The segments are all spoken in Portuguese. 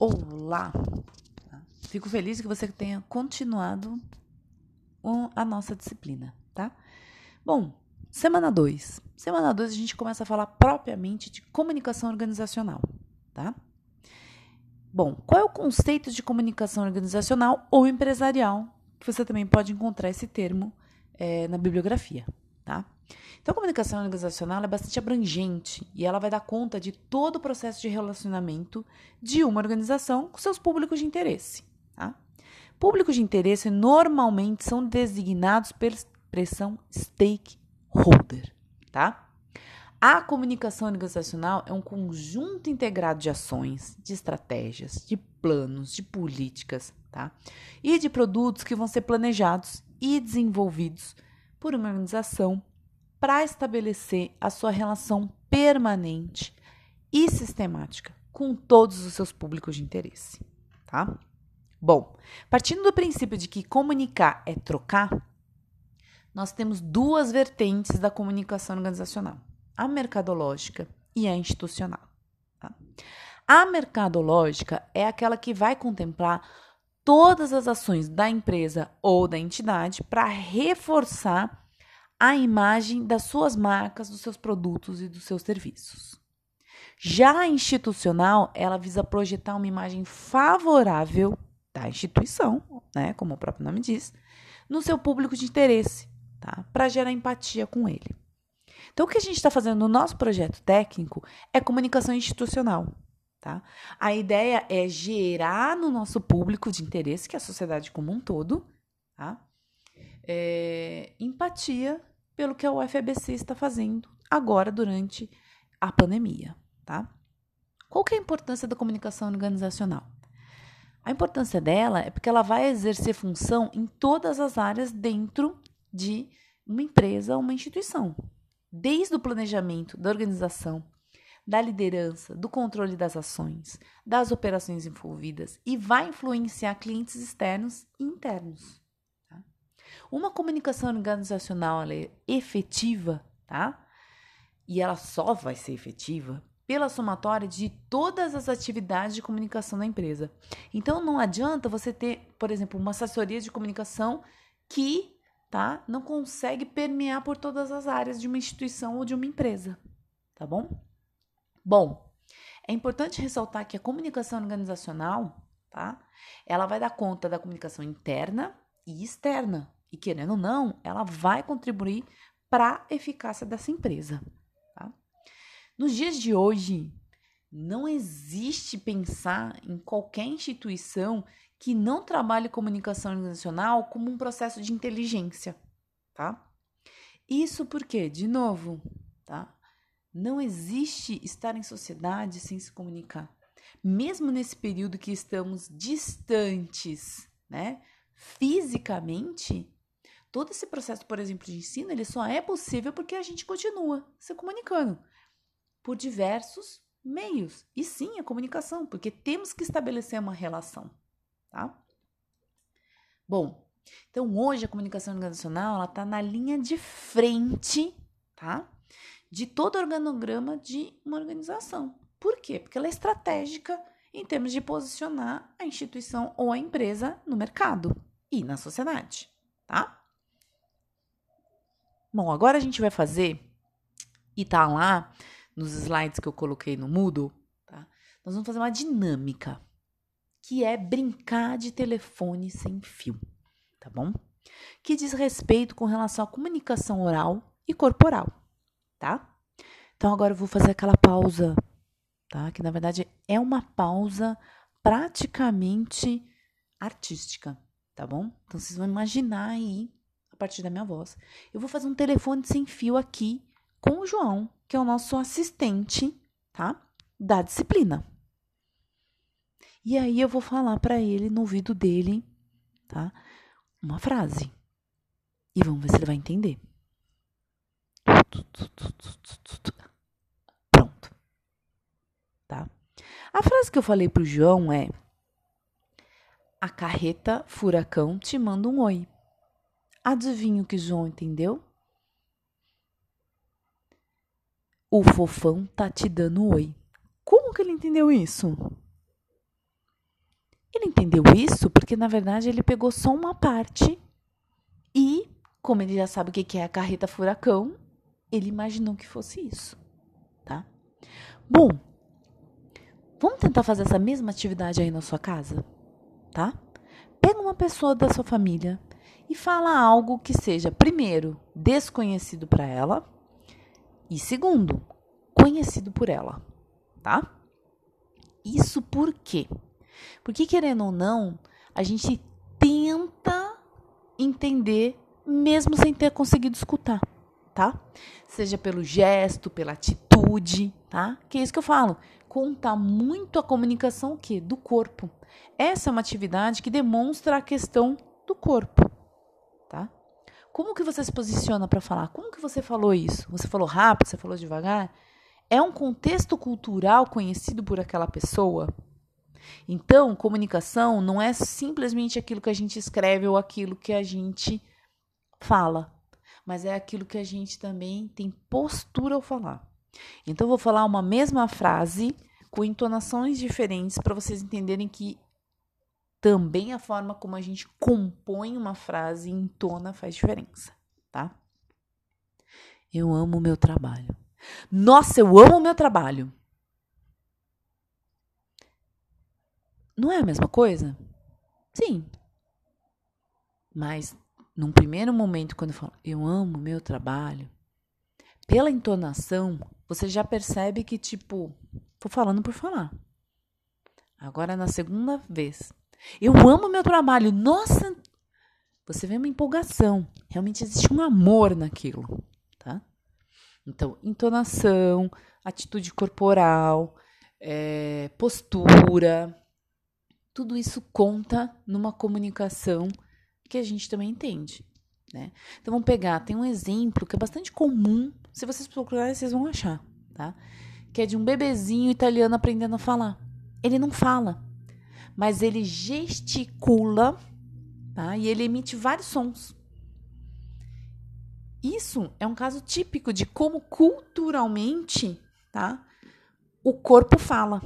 Olá! Fico feliz que você tenha continuado a nossa disciplina, tá? Bom, semana 2. Semana 2 a gente começa a falar propriamente de comunicação organizacional, tá? Bom, qual é o conceito de comunicação organizacional ou empresarial? Que você também pode encontrar esse termo é, na bibliografia? Então, a comunicação organizacional é bastante abrangente e ela vai dar conta de todo o processo de relacionamento de uma organização com seus públicos de interesse. Tá? Públicos de interesse normalmente são designados pela expressão stakeholder. Tá? A comunicação organizacional é um conjunto integrado de ações, de estratégias, de planos, de políticas tá? e de produtos que vão ser planejados e desenvolvidos por uma organização para estabelecer a sua relação permanente e sistemática com todos os seus públicos de interesse, tá? Bom, partindo do princípio de que comunicar é trocar, nós temos duas vertentes da comunicação organizacional: a mercadológica e a institucional. Tá? A mercadológica é aquela que vai contemplar todas as ações da empresa ou da entidade para reforçar a imagem das suas marcas, dos seus produtos e dos seus serviços. Já a institucional, ela visa projetar uma imagem favorável da instituição, né, como o próprio nome diz, no seu público de interesse, tá, para gerar empatia com ele. Então, o que a gente está fazendo no nosso projeto técnico é comunicação institucional. Tá? A ideia é gerar no nosso público de interesse, que é a sociedade como um todo, tá? é, empatia pelo que a UFABC está fazendo agora durante a pandemia, tá? Qual que é a importância da comunicação organizacional? A importância dela é porque ela vai exercer função em todas as áreas dentro de uma empresa ou uma instituição, desde o planejamento, da organização, da liderança, do controle das ações, das operações envolvidas e vai influenciar clientes externos e internos. Uma comunicação organizacional é efetiva, tá? E ela só vai ser efetiva pela somatória de todas as atividades de comunicação da empresa. Então não adianta você ter, por exemplo, uma assessoria de comunicação que, tá, não consegue permear por todas as áreas de uma instituição ou de uma empresa, tá bom? Bom, é importante ressaltar que a comunicação organizacional, tá? Ela vai dar conta da comunicação interna e externa, e querendo ou não, ela vai contribuir para a eficácia dessa empresa. Tá? Nos dias de hoje, não existe pensar em qualquer instituição que não trabalhe comunicação organizacional como um processo de inteligência, tá? Isso porque, de novo, tá? Não existe estar em sociedade sem se comunicar. Mesmo nesse período que estamos distantes, né, fisicamente, Todo esse processo, por exemplo, de ensino, ele só é possível porque a gente continua se comunicando por diversos meios. E sim, a comunicação, porque temos que estabelecer uma relação, tá? Bom, então hoje a comunicação organizacional, ela tá na linha de frente, tá? De todo organograma de uma organização. Por quê? Porque ela é estratégica em termos de posicionar a instituição ou a empresa no mercado e na sociedade, tá? Bom, agora a gente vai fazer, e tá lá nos slides que eu coloquei no Moodle, tá? Nós vamos fazer uma dinâmica, que é brincar de telefone sem fio, tá bom? Que diz respeito com relação à comunicação oral e corporal, tá? Então agora eu vou fazer aquela pausa, tá? Que na verdade é uma pausa praticamente artística, tá bom? Então vocês vão imaginar aí partir da minha voz. Eu vou fazer um telefone sem fio aqui com o João, que é o nosso assistente, tá? Da disciplina. E aí eu vou falar para ele no ouvido dele, tá? Uma frase. E vamos ver se ele vai entender. Pronto. Tá? A frase que eu falei pro João é: A carreta furacão te manda um oi. Adivinha o que João entendeu? O fofão tá te dando oi. Como que ele entendeu isso? Ele entendeu isso porque, na verdade, ele pegou só uma parte e, como ele já sabe o que é a carreta furacão, ele imaginou que fosse isso, tá? Bom, vamos tentar fazer essa mesma atividade aí na sua casa, tá? Pega uma pessoa da sua família e fala algo que seja, primeiro, desconhecido para ela e, segundo, conhecido por ela, tá? Isso por quê? Porque, querendo ou não, a gente tenta entender mesmo sem ter conseguido escutar, tá? Seja pelo gesto, pela atitude, tá? Que é isso que eu falo. Conta muito a comunicação o quê? Do corpo. Essa é uma atividade que demonstra a questão do corpo, tá? Como que você se posiciona para falar? Como que você falou isso? Você falou rápido, você falou devagar? É um contexto cultural conhecido por aquela pessoa? Então, comunicação não é simplesmente aquilo que a gente escreve ou aquilo que a gente fala, mas é aquilo que a gente também tem postura ao falar. Então, eu vou falar uma mesma frase com entonações diferentes para vocês entenderem que também a forma como a gente compõe uma frase e entona faz diferença, tá? Eu amo o meu trabalho. Nossa, eu amo o meu trabalho. Não é a mesma coisa? Sim. Mas num primeiro momento, quando eu falo eu amo meu trabalho, pela entonação, você já percebe que, tipo, tô falando por falar. Agora, na segunda vez, eu amo meu trabalho, nossa! Você vê uma empolgação, realmente existe um amor naquilo, tá? Então, entonação, atitude corporal, é, postura, tudo isso conta numa comunicação que a gente também entende. Né? Então vamos pegar, tem um exemplo que é bastante comum, se vocês procurarem, vocês vão achar, tá? Que é de um bebezinho italiano aprendendo a falar. Ele não fala, mas ele gesticula, tá? E ele emite vários sons. Isso é um caso típico de como culturalmente, tá? O corpo fala.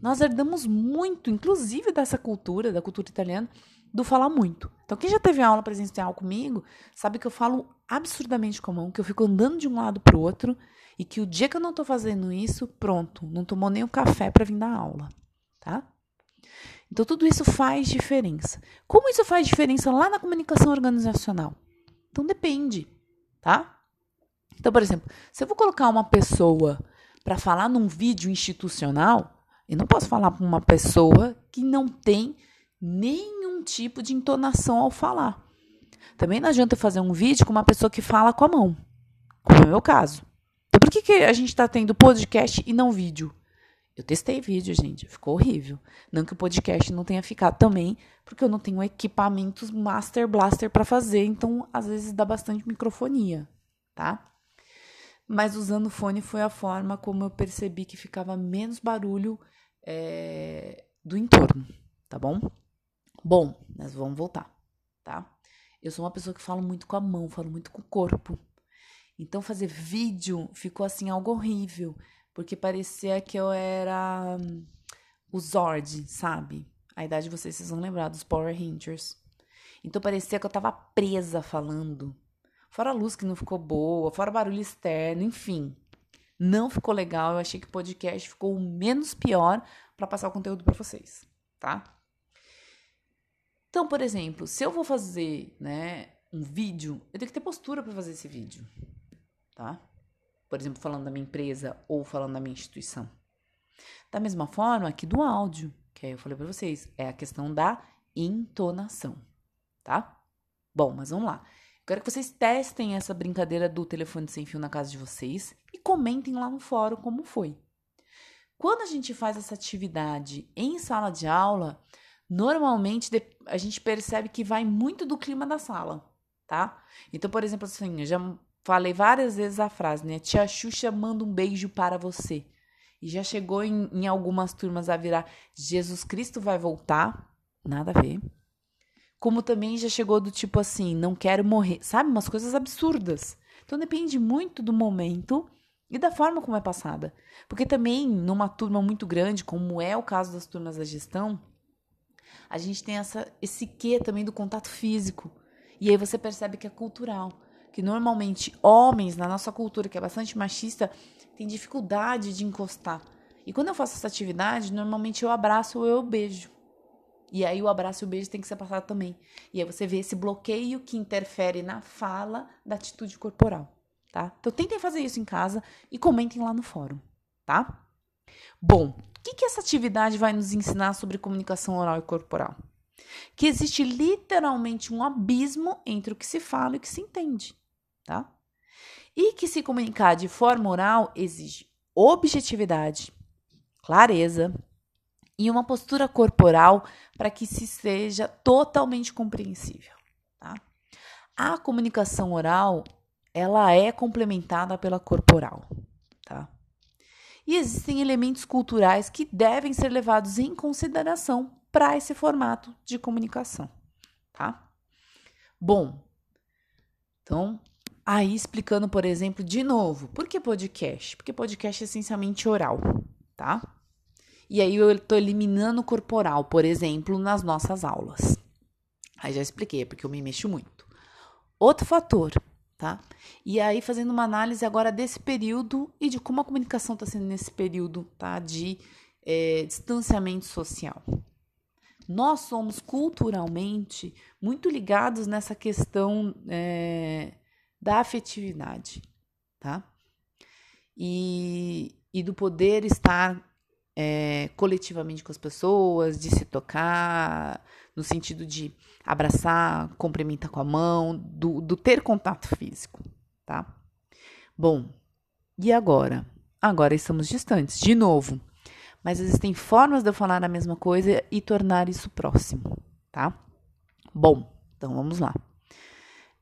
Nós herdamos muito, inclusive dessa cultura, da cultura italiana, do falar muito. Então, quem já teve aula presencial comigo, sabe que eu falo absurdamente com a mão, que eu fico andando de um lado para o outro e que o dia que eu não estou fazendo isso, pronto, não tomou nem o café para vir dar aula, tá? Então, tudo isso faz diferença. Como isso faz diferença lá na comunicação organizacional? Então, depende, tá? Então, por exemplo, se eu vou colocar uma pessoa para falar num vídeo institucional, eu não posso falar para uma pessoa que não tem nenhum tipo de entonação ao falar. Também não adianta fazer um vídeo com uma pessoa que fala com a mão, como é o meu caso. Então, por que, que a gente está tendo podcast e não vídeo? Eu testei vídeo, gente, ficou horrível. Não que o podcast não tenha ficado também, porque eu não tenho equipamentos Master Blaster para fazer, então às vezes dá bastante microfonia, tá? Mas usando fone foi a forma como eu percebi que ficava menos barulho é, do entorno, tá bom? Bom, nós vamos voltar, tá? Eu sou uma pessoa que fala muito com a mão, falo muito com o corpo. Então fazer vídeo ficou assim algo horrível, porque parecia que eu era um, o Zord, sabe? A idade de vocês, vocês vão lembrar dos Power Rangers. Então parecia que eu tava presa falando. Fora a luz que não ficou boa, fora barulho externo, enfim não ficou legal. Eu achei que o podcast ficou menos pior para passar o conteúdo para vocês, tá? Então, por exemplo, se eu vou fazer, né, um vídeo, eu tenho que ter postura para fazer esse vídeo, tá? Por exemplo, falando da minha empresa ou falando da minha instituição. Da mesma forma aqui do áudio, que aí eu falei para vocês, é a questão da entonação, tá? Bom, mas vamos lá. Quero que vocês testem essa brincadeira do telefone sem fio na casa de vocês e comentem lá no fórum como foi. Quando a gente faz essa atividade em sala de aula, normalmente a gente percebe que vai muito do clima da sala, tá? Então, por exemplo, assim, eu já falei várias vezes a frase, né? Tia Xuxa manda um beijo para você. E já chegou em, em algumas turmas a virar Jesus Cristo vai voltar. Nada a ver. Como também já chegou do tipo assim, não quero morrer, sabe? Umas coisas absurdas. Então depende muito do momento e da forma como é passada. Porque também numa turma muito grande, como é o caso das turmas da gestão, A gente tem essa, esse quê também do contato físico. E aí você percebe que é cultural. Que normalmente homens, na nossa cultura, que é bastante machista, tem dificuldade de encostar. E quando eu faço essa atividade, normalmente eu abraço ou eu beijo. E aí o abraço e o beijo tem que ser passado também. E aí você vê esse bloqueio que interfere na fala da atitude corporal, tá? Então tentem fazer isso em casa e comentem lá no fórum, tá? Bom, o que, que essa atividade vai nos ensinar sobre comunicação oral e corporal? Que existe literalmente um abismo entre o que se fala e o que se entende, tá? E que se comunicar de forma oral exige objetividade, clareza, e uma postura corporal para que se seja totalmente compreensível. Tá? A comunicação oral ela é complementada pela corporal. Tá? E existem elementos culturais que devem ser levados em consideração para esse formato de comunicação. Tá? Bom, então, aí explicando, por exemplo, de novo, por que podcast? Porque podcast é essencialmente oral, tá? E aí eu estou eliminando o corporal, por exemplo, nas nossas aulas. Aí já expliquei, porque eu me mexo muito. Outro fator, tá? E aí fazendo uma análise agora desse período e de como a comunicação está sendo nesse período, tá? De é, distanciamento social. Nós somos culturalmente muito ligados nessa questão é, da afetividade, tá? E, e do poder estar é, coletivamente com as pessoas, de se tocar, no sentido de abraçar, cumprimentar com a mão, do, do ter contato físico, tá? Bom, e agora? Agora estamos distantes, de novo. Mas existem formas de eu falar a mesma coisa e tornar isso próximo, tá? Bom, então vamos lá.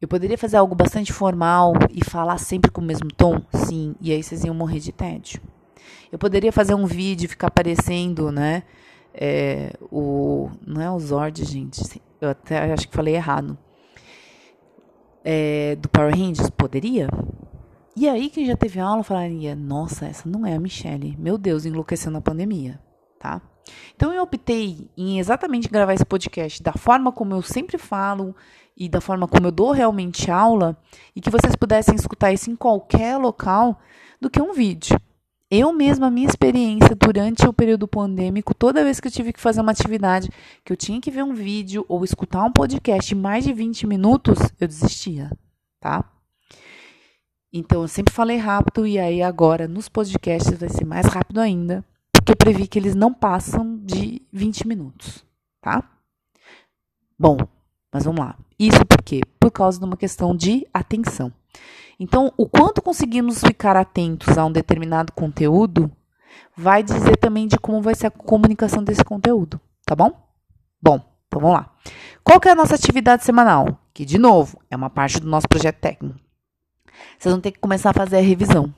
Eu poderia fazer algo bastante formal e falar sempre com o mesmo tom? Sim, e aí vocês iam morrer de tédio. Eu poderia fazer um vídeo e ficar aparecendo, né? É, o, não é o Zord, gente. Eu até acho que falei errado. É, do Power Rangers? Poderia? E aí, quem já teve aula falaria: Nossa, essa não é a Michelle. Meu Deus, enlouqueceu na pandemia, tá? Então, eu optei em exatamente gravar esse podcast da forma como eu sempre falo e da forma como eu dou realmente aula e que vocês pudessem escutar isso em qualquer local do que um vídeo. Eu mesma, a minha experiência durante o período pandêmico, toda vez que eu tive que fazer uma atividade, que eu tinha que ver um vídeo ou escutar um podcast de mais de 20 minutos, eu desistia, tá? Então, eu sempre falei rápido e aí agora nos podcasts vai ser mais rápido ainda, porque eu previ que eles não passam de 20 minutos, tá? Bom, mas vamos lá. Isso por quê? Por causa de uma questão de atenção. Então, o quanto conseguimos ficar atentos a um determinado conteúdo vai dizer também de como vai ser a comunicação desse conteúdo, tá bom? Bom, então vamos lá. Qual que é a nossa atividade semanal? Que, de novo, é uma parte do nosso projeto técnico. Vocês vão ter que começar a fazer a revisão.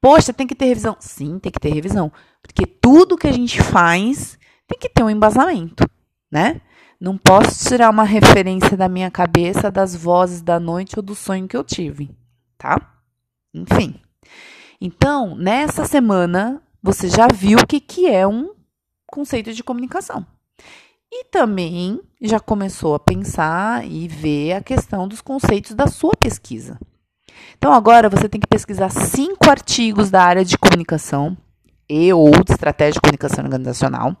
Poxa, tem que ter revisão. Sim, tem que ter revisão. Porque tudo que a gente faz tem que ter um embasamento, né? Não posso tirar uma referência da minha cabeça das vozes da noite ou do sonho que eu tive tá? Enfim. Então, nessa semana, você já viu o que, que é um conceito de comunicação. E também já começou a pensar e ver a questão dos conceitos da sua pesquisa. Então, agora você tem que pesquisar cinco artigos da área de comunicação e ou de estratégia de comunicação organizacional,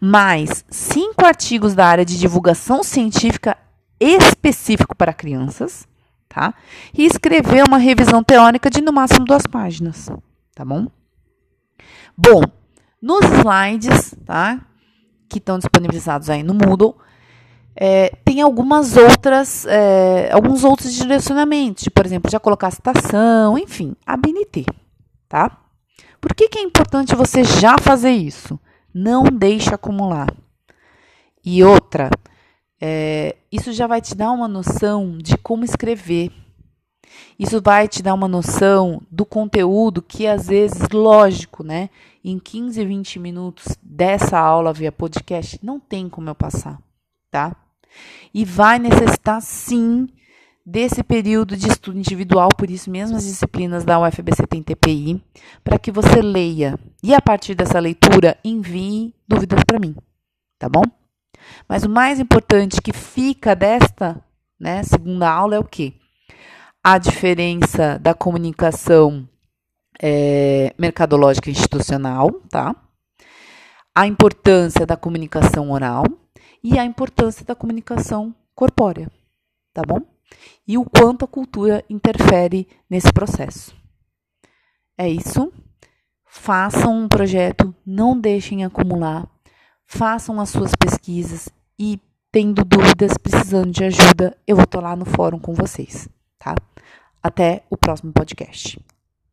mais cinco artigos da área de divulgação científica específico para crianças, tá? E escrever uma revisão teórica de no máximo duas páginas, tá bom? Bom, nos slides, tá? Que estão disponibilizados aí no Moodle, é, tem algumas outras, é, alguns outros direcionamentos, por exemplo, já colocar citação, enfim, a BNT, tá? Por que, que é importante você já fazer isso? Não deixe acumular. E outra, é, isso já vai te dar uma noção de como escrever. Isso vai te dar uma noção do conteúdo que, às vezes, lógico, né? Em 15, 20 minutos dessa aula via podcast, não tem como eu passar, tá? E vai necessitar, sim, desse período de estudo individual, por isso mesmo as disciplinas da UFBC tem TPI, para que você leia. E a partir dessa leitura, envie dúvidas para mim, tá bom? Mas o mais importante que fica desta né, segunda aula é o quê? A diferença da comunicação é, mercadológica institucional, tá? A importância da comunicação oral e a importância da comunicação corpórea, tá bom? E o quanto a cultura interfere nesse processo. É isso. Façam um projeto, não deixem acumular, façam as suas pesquisas e, tendo dúvidas, precisando de ajuda, eu vou estar lá no fórum com vocês, tá? Até o próximo podcast.